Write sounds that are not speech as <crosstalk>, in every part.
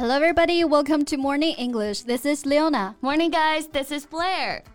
Hello, everybody. Welcome to Morning English. This is Leona. Morning, guys. This is Blair.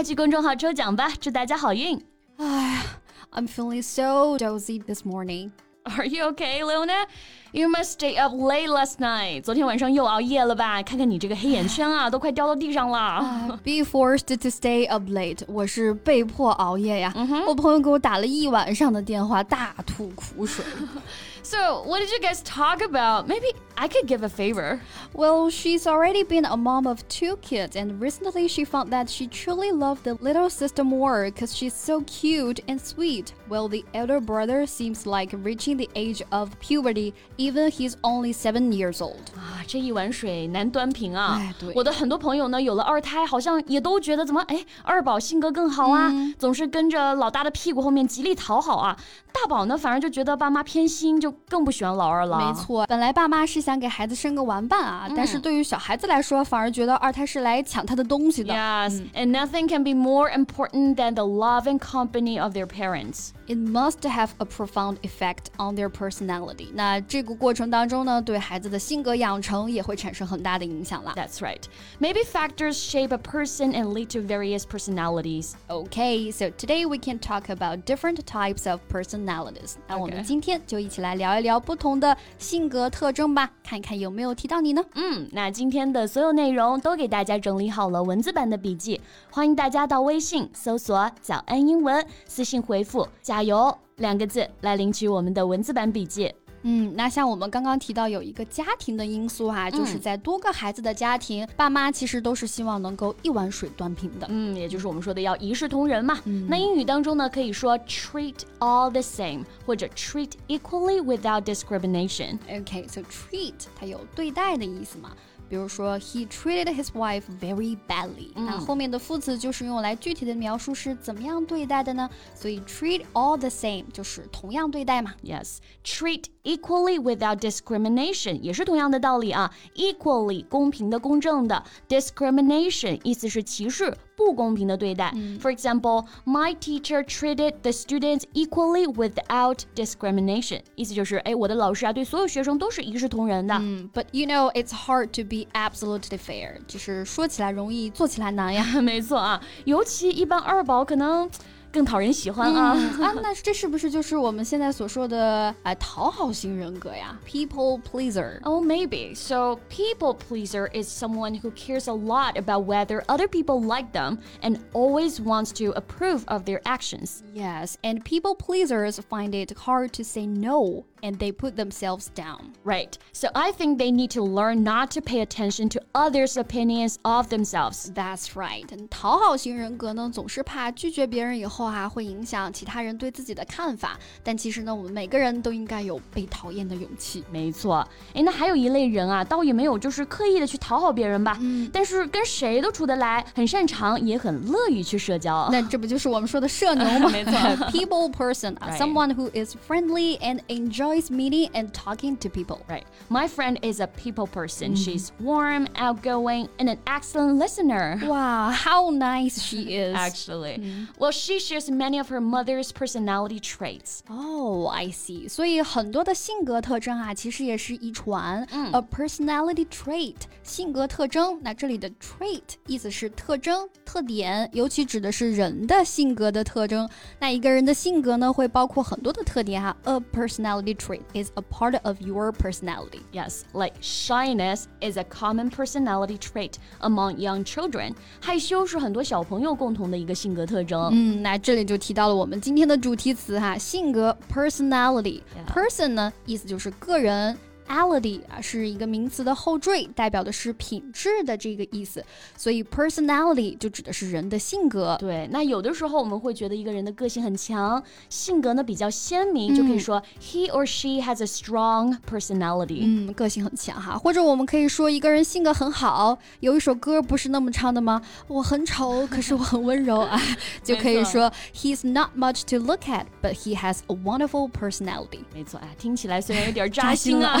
快去公众号抽奖吧，祝大家好运！哎呀，I'm feeling so dozy this morning. Are you okay, Leona? You must stay up late last night. 昨天晚上又熬夜了吧？看看你这个黑眼圈啊，都快掉到地上了。Be forced to stay up late，我是被迫熬夜呀。我朋友给我打了一晚上的电话，大吐苦水。So, what did you guys talk about? Maybe I could give a favor. Well, she's already been a mom of two kids, and recently she found that she truly loved the little sister more because she's so cute and sweet. While the elder brother seems like reaching the age of puberty, even he's only seven years old. <sighs> 啊，这一碗水难端平啊！哎，对，我的很多朋友呢，有了二胎，好像也都觉得怎么哎，二宝性格更好啊，嗯、总是跟着老大的屁股后面极力讨好啊。大宝呢，反而就觉得爸妈偏心，就 更不喜欢老二了。没错，本来爸妈是想给孩子生个玩伴啊，但是对于小孩子来说，反而觉得二胎是来抢他的东西的。Yes, and nothing can be more important than the love and company of their parents. It must have a profound effect on their personality. 那这个过程当中呢，对孩子的性格养成也会产生很大的影响啦。That's right. Maybe factors shape a person and lead to various personalities. Okay, so today we can talk about different types of personalities. 那我们今天就一起来聊一聊不同的性格特征吧，看看有没有提到你呢？嗯，那今天的所有内容都给大家整理好了文字版的笔记，欢迎大家到微信搜索“早安英文”，私信回复“加 油”两个字来领取我们的文字版笔记。嗯，那像我们刚刚提到有一个家庭的因素哈，就是在多个孩子的家庭，爸妈其实都是希望能够一碗水端平的。嗯，也就是我们说的要一视同仁嘛。那英语当中呢，可以说 treat all the same，或者 treat equally without discrimination。OK，so treat 它有对待的意思嘛。比如说，he treated his wife very badly。那后面的副词就是用来具体的描述是怎么样对待的呢？所以 treat all the same 就是同样对待嘛。Yes，treat equally without discrimination 也是同样的道理啊。equally 公平的、公正的，discrimination 意思是歧视。 不公平的对待。For example, my teacher treated the students equally without discrimination。意思就是，哎，我的老师啊，对所有学生都是一视同仁的。嗯，But you know, it's hard to be absolutely fair。就是说起来容易，做起来难呀。没错啊，尤其一般二宝可能。 <laughs> 更讨人喜欢啊！啊，那这是不是就是我们现在所说的哎讨好型人格呀？People pleaser. <laughs> Oh, maybe. So, people pleaser is someone who cares a lot about whether other people like them and always wants to approve of their actions. Yes, and people pleasers find it hard to say no and they put themselves down. Right. So I think they need to learn not to pay attention to others' opinions of themselves. That's right. 讨好型人格呢，总是怕拒绝别人以后 啊，会影响其他人对自己的看法。但其实呢，我们每个人都应该有被讨厌的勇气。没错。哎，那还有一类人啊，倒也没有就是刻意的去讨好别人吧，嗯，但是跟谁都处得来，很擅长，也很乐于去社交。那这不就是我们说的社牛吗？没错，people person, someone who is friendly and enjoy enjoys meeting and talking to people. Right. My friend is a people person. Mm. She's warm, outgoing, and an excellent listener. Wow, how nice she is. Actually. Mm. Well, she shares many of her mother's personality traits. Oh, I see. 所以很多的性格特征啊，其实也是遗传。嗯、A personality trait，性格特征。那这里的 trait 意思是特征、特点，尤其指的是人的性格的特征。那一个人的性格呢，会包括很多的特点哈。A personality trait is a part of your personality. Yes, like shyness is a common personality trait among young children. 害羞是很多小朋友共同的一个性格特征。嗯，那 这里就提到了我们今天的主题词哈，性格 personality。person 呢，意思就是个人。Personality 啊是一个名词的后缀，代表的是品质的这个意思，所以 personality 就指的是人的性格。对，那有的时候我们会觉得一个人的个性很强，性格呢比较鲜明，就可以说 he or she has a strong personality。嗯，个性很强哈，或者我们可以说一个人性格很好。有一首歌不是那么唱的吗？我很丑，可是我很温柔啊，就可以说 he's not much to look at, but he has a wonderful personality。没错，啊，听起来虽然有点扎心啊，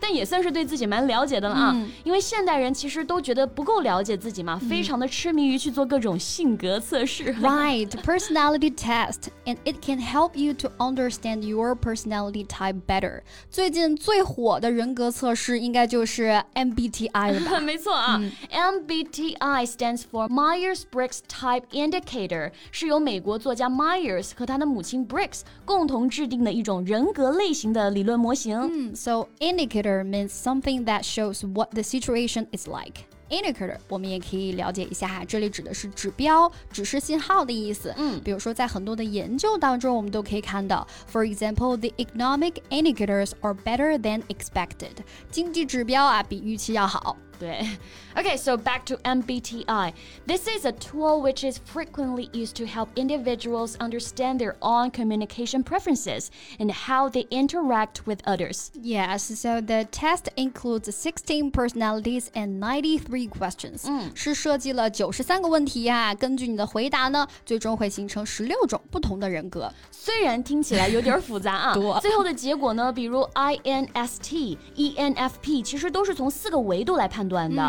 但也算是对自己蛮了解的了啊。嗯、因为现代人其实都觉得不够了解自己嘛，非常的痴迷于去做各种性格测试。Right, personality test, and it can help you to understand your personality type better。最近最火的人格测试应该就是 MBTI 了吧？没错啊、嗯、，MBTI stands for Myers-Briggs Type Indicator，是由美国作家 Myers 和他的母亲 Briggs 共同制定的一种人格类型的理论模型。嗯，So indicator means something that shows what the situation is like. Indicator，我们也可以了解一下哈，这里指的是指标、指示信号的意思。嗯，比如说在很多的研究当中，我们都可以看到，For example, the economic indicators are better than expected。经济指标啊，比预期要好。 对，Okay, <laughs> so back to MBTI. This is a tool which is frequently used to help individuals understand their own communication preferences and how they interact with others. Yes, so the test includes 16 personalities and 93 questions. 嗯，是设计了九十三个问题呀、啊。根据你的回答呢，最终会形成十六种不同的人格。虽然听起来有点复杂啊，最后的结果呢，比如 <laughs> INST、ENFP，其实都是从四个维度来判断。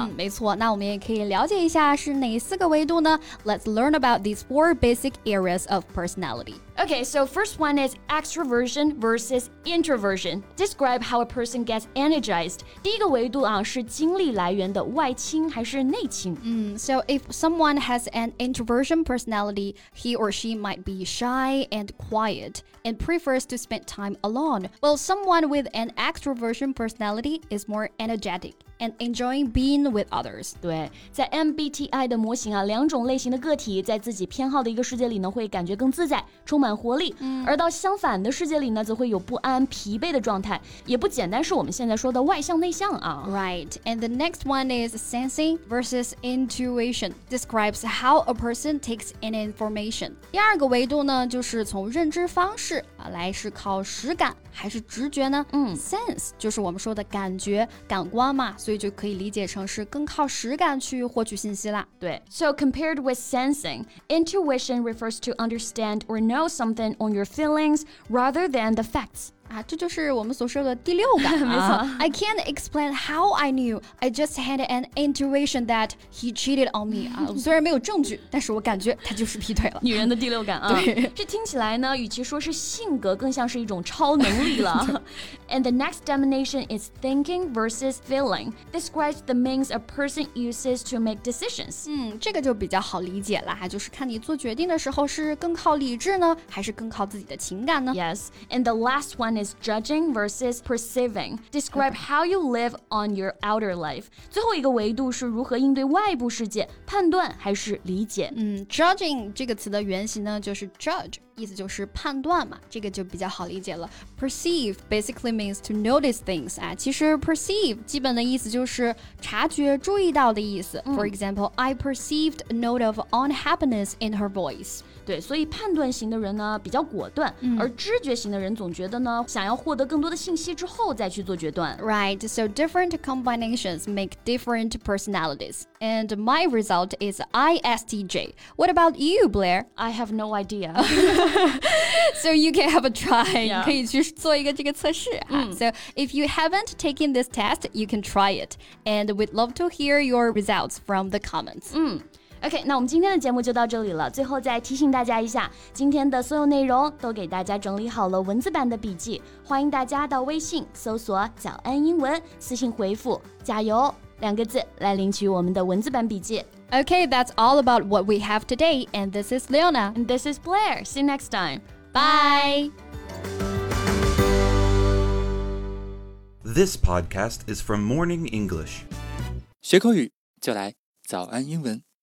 嗯，没错。那我们也可以了解一下是哪四个维度呢？Let's learn about these four basic areas of personality. Okay, so first one is extroversion versus introversion. Describe how a person gets energized. 第一个维度啊是精力来源的外倾还是内倾？嗯，So if someone has an introversion personality, he or she might be shy and quiet and prefers to spend time alone. While someone with an extroversion personality is more energetic and enjoying being with others. 对，在 MBTI 的模型啊，两种类型的个体在自己偏好的一个世界里呢，会感觉更自在，充 满活力；嗯、而到相反的世界里呢，则会有不安、疲惫的状态，也不简单是我们现在说的外向内向啊。Right, and the next one is sensing versus intuition. Describes how a person takes in information. 第二个维度呢，就是从认知方式啊来是靠实感还是直觉呢？嗯，sense 就是我们说的感觉、感官嘛，所以就可以理解成是更靠实感去获取信息啦。对，So compared with sensing, intuition refers to understand or know something on your feelings rather than the facts. 啊，这就是我们所说的第六感。没错，I <laughs> can't explain how I knew. I just had an intuition that he cheated on me. 啊，虽然没有证据，但是我感觉他就是劈腿了。女人的第六感啊，对，这听起来呢，与其说是性格，更像是一种超能力了。And the <laughs> <laughs> next definition is thinking versus feeling. Describes the means a person uses to make decisions. 嗯，这个就比较好理解了哈，就是看你做决定的时候是更靠理智呢，还是更靠自己的情感呢？Yes, and the last one is judging versus perceiving. Describe how you live on your outer life. 最后一个维度是如何应对外部世界，判断还是理解。嗯，judging 这个词的原型呢就是 judge，意思就是判断嘛，这个就比较好理解了。Perceive basically means to notice things 啊，其实 perceive 基本的意思就是察觉、注意到的意思。For example, I perceived a note of unhappiness in her voice. 对，所以判断型的人呢比较果断，嗯、而知觉型的人总觉得呢， 想要获得更多的信息之后再去做决断。 Right, so different combinations make different personalities. And my result is ISTJ. What about you, Blair? I have no idea. <laughs> so you can have a try. Yeah. 可以去做一个这个测试啊。So if you haven't taken this test, you can try it. And we'd love to hear your results from the comments. OK，那我们今天的节目就到这里了。最后再提醒大家一下，今天的所有内容都给大家整理好了文字版的笔记，欢迎大家到微信搜索“早安英文”，私信回复“加油”两个字来领取我们的文字版笔记。 Okay, that's all about what we have today. And this is Leona. And this is Blair. See you next time. Bye. This podcast is from Morning English. 学口语就来早安英文。